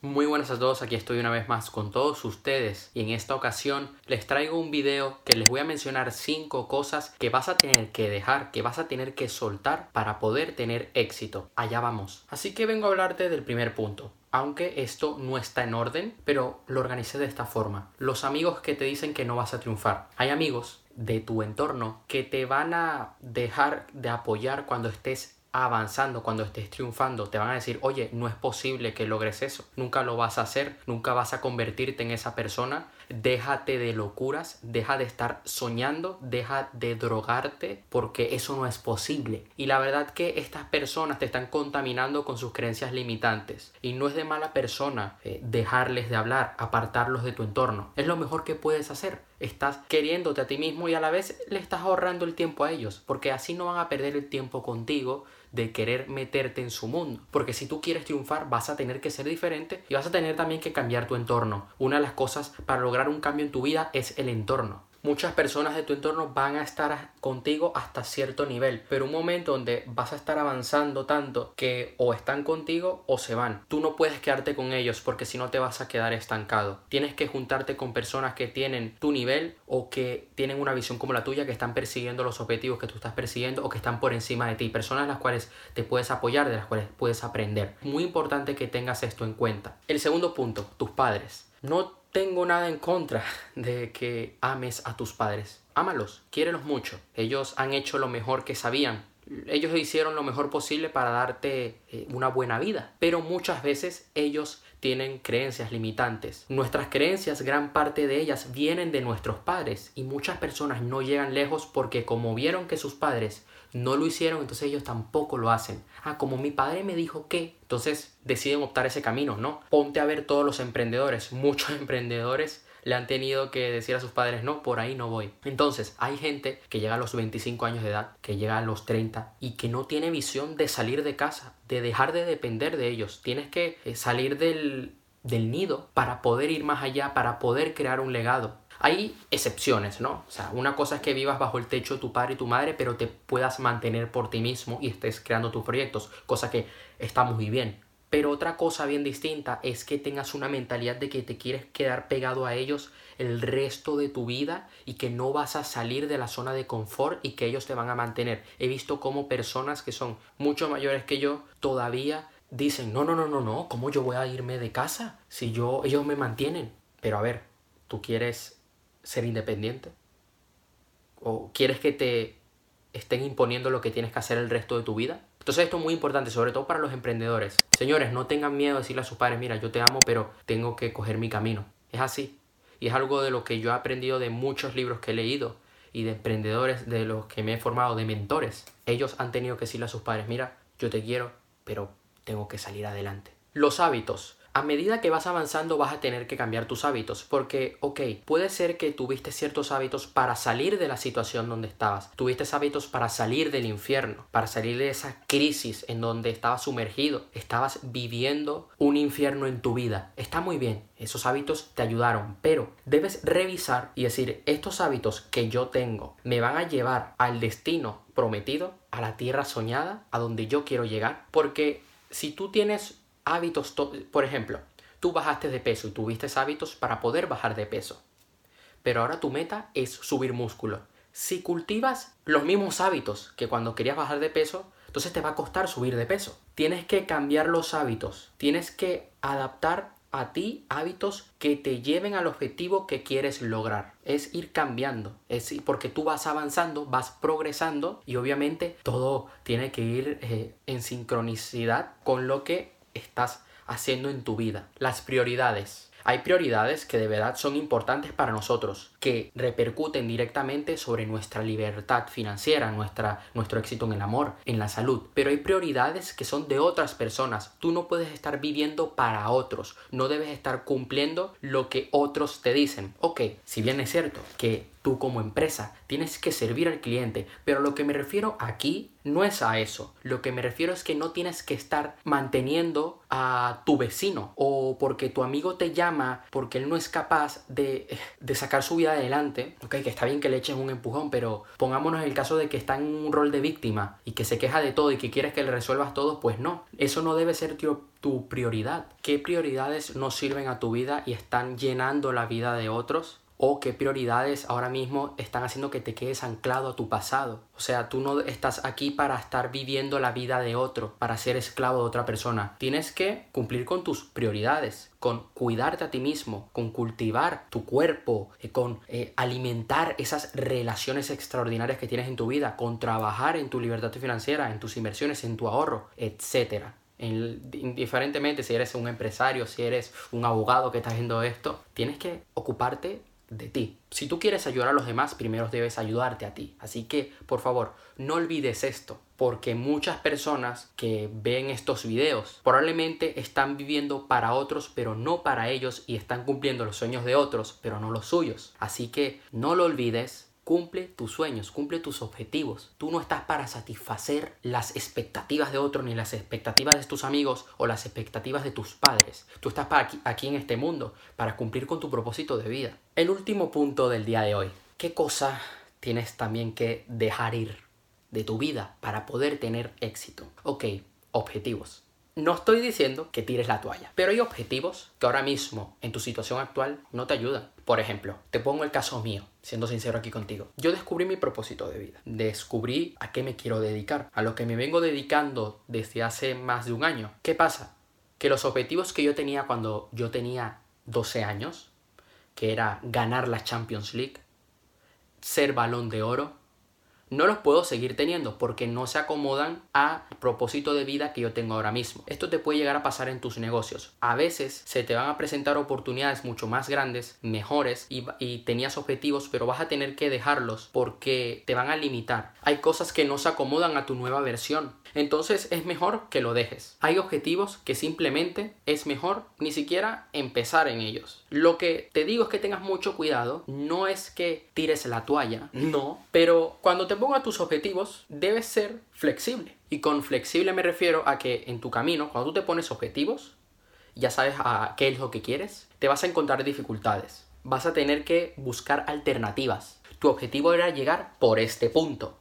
Muy buenas a todos, aquí estoy una vez más con todos ustedes y en esta ocasión les traigo un video que les voy a mencionar 5 cosas que vas a tener que dejar, que vas a tener que soltar para poder tener éxito. Allá vamos. Así que vengo a hablarte del primer punto. Aunque esto no está en orden, pero lo organicé de esta forma. Los amigos que te dicen que no vas a triunfar. Hay amigos de tu entorno que te van a dejar de apoyar cuando estés avanzando, cuando estés triunfando, te van a decir, oye, no es posible que logres eso, nunca lo vas a hacer, nunca vas a convertirte en esa persona, déjate de locuras, deja de estar soñando, deja de drogarte, porque eso no es posible. Y la verdad que estas personas te están contaminando con sus creencias limitantes. Y no es de mala persona eh, dejarles de hablar, apartarlos de tu entorno. Es lo mejor que puedes hacer. Estás queriéndote a ti mismo y a la vez le estás ahorrando el tiempo a ellos, porque así no van a perder el tiempo contigo de querer meterte en su mundo. Porque si tú quieres triunfar vas a tener que ser diferente y vas a tener también que cambiar tu entorno. Una de las cosas para lograr un cambio en tu vida es el entorno. Muchas personas de tu entorno van a estar contigo hasta cierto nivel, pero un momento donde vas a estar avanzando tanto que o están contigo o se van. Tú no puedes quedarte con ellos porque si no te vas a quedar estancado. Tienes que juntarte con personas que tienen tu nivel o que tienen una visión como la tuya, que están persiguiendo los objetivos que tú estás persiguiendo o que están por encima de ti. Personas las cuales te puedes apoyar, de las cuales puedes aprender. Muy importante que tengas esto en cuenta. El segundo punto, tus padres. No tengo nada en contra de que ames a tus padres. Ámalos, quiérelos mucho. Ellos han hecho lo mejor que sabían. Ellos hicieron lo mejor posible para darte eh, una buena vida. Pero muchas veces ellos tienen creencias limitantes. Nuestras creencias, gran parte de ellas vienen de nuestros padres y muchas personas no llegan lejos porque como vieron que sus padres no lo hicieron, entonces ellos tampoco lo hacen. Ah, como mi padre me dijo que, entonces deciden optar ese camino, ¿no? Ponte a ver todos los emprendedores, muchos emprendedores le han tenido que decir a sus padres, no, por ahí no voy. Entonces, hay gente que llega a los 25 años de edad, que llega a los 30 y que no tiene visión de salir de casa, de dejar de depender de ellos. Tienes que eh, salir del, del nido para poder ir más allá, para poder crear un legado. Hay excepciones, ¿no? O sea, una cosa es que vivas bajo el techo de tu padre y tu madre, pero te puedas mantener por ti mismo y estés creando tus proyectos, cosa que está muy bien. Pero otra cosa bien distinta es que tengas una mentalidad de que te quieres quedar pegado a ellos el resto de tu vida y que no vas a salir de la zona de confort y que ellos te van a mantener. He visto como personas que son mucho mayores que yo todavía dicen, no, no, no, no, no, ¿cómo yo voy a irme de casa si yo, ellos me mantienen? Pero a ver, tú quieres ser independiente? ¿O quieres que te estén imponiendo lo que tienes que hacer el resto de tu vida? Entonces esto es muy importante, sobre todo para los emprendedores. Señores, no tengan miedo de decirle a sus padres, mira, yo te amo, pero tengo que coger mi camino. Es así. Y es algo de lo que yo he aprendido de muchos libros que he leído y de emprendedores de los que me he formado, de mentores. Ellos han tenido que decirle a sus padres, mira, yo te quiero, pero tengo que salir adelante. Los hábitos a medida que vas avanzando vas a tener que cambiar tus hábitos, porque, ok, puede ser que tuviste ciertos hábitos para salir de la situación donde estabas, tuviste hábitos para salir del infierno, para salir de esa crisis en donde estabas sumergido, estabas viviendo un infierno en tu vida. Está muy bien, esos hábitos te ayudaron, pero debes revisar y decir, estos hábitos que yo tengo me van a llevar al destino prometido, a la tierra soñada, a donde yo quiero llegar, porque si tú tienes hábitos, por ejemplo, tú bajaste de peso y tuviste hábitos para poder bajar de peso. Pero ahora tu meta es subir músculo. Si cultivas los mismos hábitos que cuando querías bajar de peso, entonces te va a costar subir de peso. Tienes que cambiar los hábitos. Tienes que adaptar a ti hábitos que te lleven al objetivo que quieres lograr. Es ir cambiando, es porque tú vas avanzando, vas progresando y obviamente todo tiene que ir eh, en sincronicidad con lo que estás haciendo en tu vida. Las prioridades. Hay prioridades que de verdad son importantes para nosotros, que repercuten directamente sobre nuestra libertad financiera, nuestra, nuestro éxito en el amor, en la salud. Pero hay prioridades que son de otras personas. Tú no puedes estar viviendo para otros, no debes estar cumpliendo lo que otros te dicen. Ok, si bien es cierto que tú como empresa, tienes que servir al cliente, pero lo que me refiero aquí no es a eso, lo que me refiero es que no tienes que estar manteniendo a tu vecino o porque tu amigo te llama porque él no es capaz de, de sacar su vida adelante, ok, que está bien que le eches un empujón, pero pongámonos el caso de que está en un rol de víctima y que se queja de todo y que quieres que le resuelvas todo, pues no, eso no debe ser tu prioridad. ¿Qué prioridades no sirven a tu vida y están llenando la vida de otros? O qué prioridades ahora mismo están haciendo que te quedes anclado a tu pasado. O sea, tú no estás aquí para estar viviendo la vida de otro, para ser esclavo de otra persona. Tienes que cumplir con tus prioridades, con cuidarte a ti mismo, con cultivar tu cuerpo, eh, con eh, alimentar esas relaciones extraordinarias que tienes en tu vida, con trabajar en tu libertad financiera, en tus inversiones, en tu ahorro, etc. indiferentemente si eres un empresario, si eres un abogado que está haciendo esto, tienes que ocuparte de ti. Si tú quieres ayudar a los demás, primero debes ayudarte a ti. Así que, por favor, no olvides esto, porque muchas personas que ven estos videos probablemente están viviendo para otros, pero no para ellos, y están cumpliendo los sueños de otros, pero no los suyos. Así que no lo olvides, Cumple tus sueños, cumple tus objetivos. Tú no estás para satisfacer las expectativas de otros, ni las expectativas de tus amigos o las expectativas de tus padres. Tú estás para aquí, aquí en este mundo para cumplir con tu propósito de vida. El último punto del día de hoy. ¿Qué cosa tienes también que dejar ir de tu vida para poder tener éxito? Ok, objetivos. No estoy diciendo que tires la toalla, pero hay objetivos que ahora mismo en tu situación actual no te ayudan. Por ejemplo, te pongo el caso mío, siendo sincero aquí contigo. Yo descubrí mi propósito de vida, descubrí a qué me quiero dedicar, a lo que me vengo dedicando desde hace más de un año. ¿Qué pasa? Que los objetivos que yo tenía cuando yo tenía 12 años, que era ganar la Champions League, ser balón de oro, no los puedo seguir teniendo porque no se acomodan a propósito de vida que yo tengo ahora mismo. Esto te puede llegar a pasar en tus negocios. A veces se te van a presentar oportunidades mucho más grandes, mejores y, y tenías objetivos, pero vas a tener que dejarlos porque te van a limitar. Hay cosas que no se acomodan a tu nueva versión entonces es mejor que lo dejes. Hay objetivos que simplemente es mejor ni siquiera empezar en ellos. Lo que te digo es que tengas mucho cuidado, no es que tires la toalla, no, pero cuando te pongas tus objetivos debes ser flexible. Y con flexible me refiero a que en tu camino, cuando tú te pones objetivos, ya sabes a qué es lo que quieres, te vas a encontrar dificultades. Vas a tener que buscar alternativas. Tu objetivo era llegar por este punto.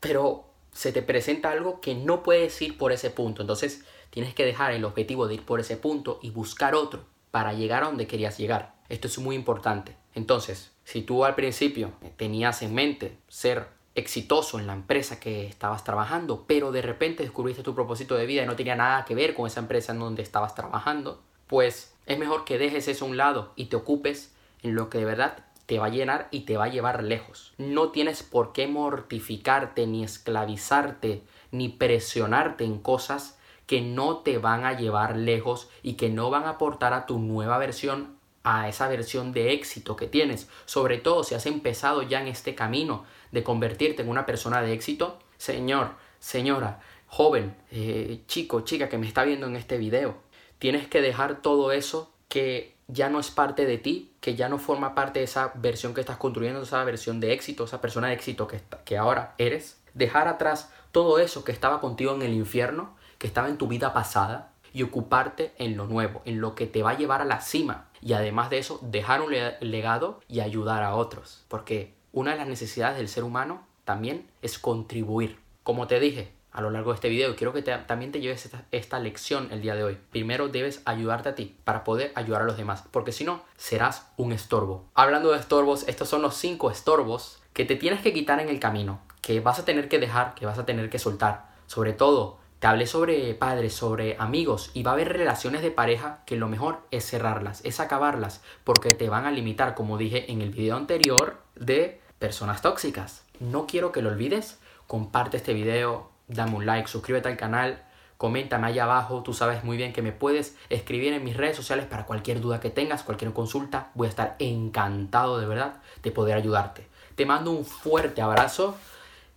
Pero se te presenta algo que no puedes ir por ese punto. Entonces tienes que dejar el objetivo de ir por ese punto y buscar otro para llegar a donde querías llegar. Esto es muy importante. Entonces, si tú al principio tenías en mente ser exitoso en la empresa que estabas trabajando, pero de repente descubriste tu propósito de vida y no tenía nada que ver con esa empresa en donde estabas trabajando, pues es mejor que dejes eso a un lado y te ocupes en lo que de verdad te va a llenar y te va a llevar lejos. No tienes por qué mortificarte, ni esclavizarte, ni presionarte en cosas que no te van a llevar lejos y que no van a aportar a tu nueva versión, a esa versión de éxito que tienes. Sobre todo si has empezado ya en este camino de convertirte en una persona de éxito. Señor, señora, joven, eh, chico, chica que me está viendo en este video, tienes que dejar todo eso que ya no es parte de ti, que ya no forma parte de esa versión que estás construyendo, esa versión de éxito, esa persona de éxito que, que ahora eres. Dejar atrás todo eso que estaba contigo en el infierno, que estaba en tu vida pasada, y ocuparte en lo nuevo, en lo que te va a llevar a la cima. Y además de eso, dejar un legado y ayudar a otros. Porque una de las necesidades del ser humano también es contribuir. Como te dije, a lo largo de este video quiero que también te lleves esta, lección el día de hoy. Primero debes ayudarte a ti para poder ayudar a los demás, porque si no, serás un estorbo. Hablando de estorbos, estos son los cinco estorbos que te tienes que quitar en el camino, que vas a tener que dejar, que vas a tener que soltar. Sobre todo, te hablé sobre padres, sobre amigos y va a haber relaciones de pareja que lo mejor es cerrarlas, es acabarlas, porque te van a limitar, como dije en el video anterior, de personas tóxicas. No quiero que lo olvides, comparte este video, dame un like, suscríbete al canal, coméntame allá abajo, tú sabes muy bien que me puedes escribir en mis redes sociales para cualquier duda que tengas, cualquier consulta, voy a estar encantado de verdad de poder ayudarte. Te mando un fuerte abrazo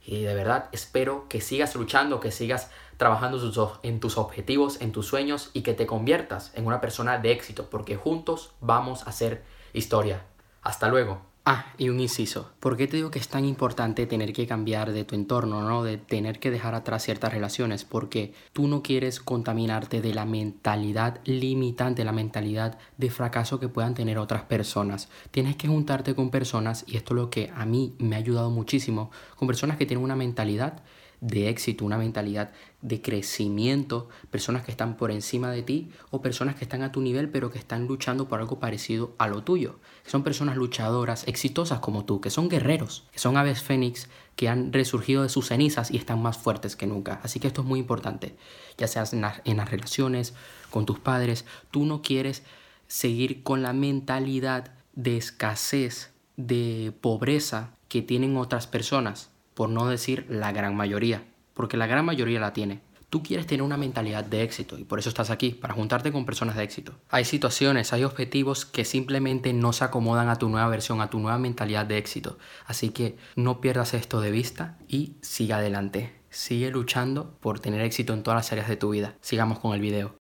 y de verdad espero que sigas luchando, que sigas trabajando en tus objetivos, en tus sueños y que te conviertas en una persona de éxito, porque juntos vamos a hacer historia. Hasta luego. Ah, y un inciso. ¿Por qué te digo que es tan importante tener que cambiar de tu entorno, ¿no? De tener que dejar atrás ciertas relaciones? Porque tú no quieres contaminarte de la mentalidad limitante, la mentalidad de fracaso que puedan tener otras personas. Tienes que juntarte con personas, y esto es lo que a mí me ha ayudado muchísimo, con personas que tienen una mentalidad de éxito, una mentalidad de crecimiento, personas que están por encima de ti o personas que están a tu nivel pero que están luchando por algo parecido a lo tuyo. Son personas luchadoras, exitosas como tú, que son guerreros, que son aves fénix, que han resurgido de sus cenizas y están más fuertes que nunca. Así que esto es muy importante, ya seas en, en las relaciones, con tus padres, tú no quieres seguir con la mentalidad de escasez, de pobreza que tienen otras personas por no decir la gran mayoría, porque la gran mayoría la tiene. Tú quieres tener una mentalidad de éxito y por eso estás aquí, para juntarte con personas de éxito. Hay situaciones, hay objetivos que simplemente no se acomodan a tu nueva versión, a tu nueva mentalidad de éxito. Así que no pierdas esto de vista y sigue adelante. Sigue luchando por tener éxito en todas las áreas de tu vida. Sigamos con el video.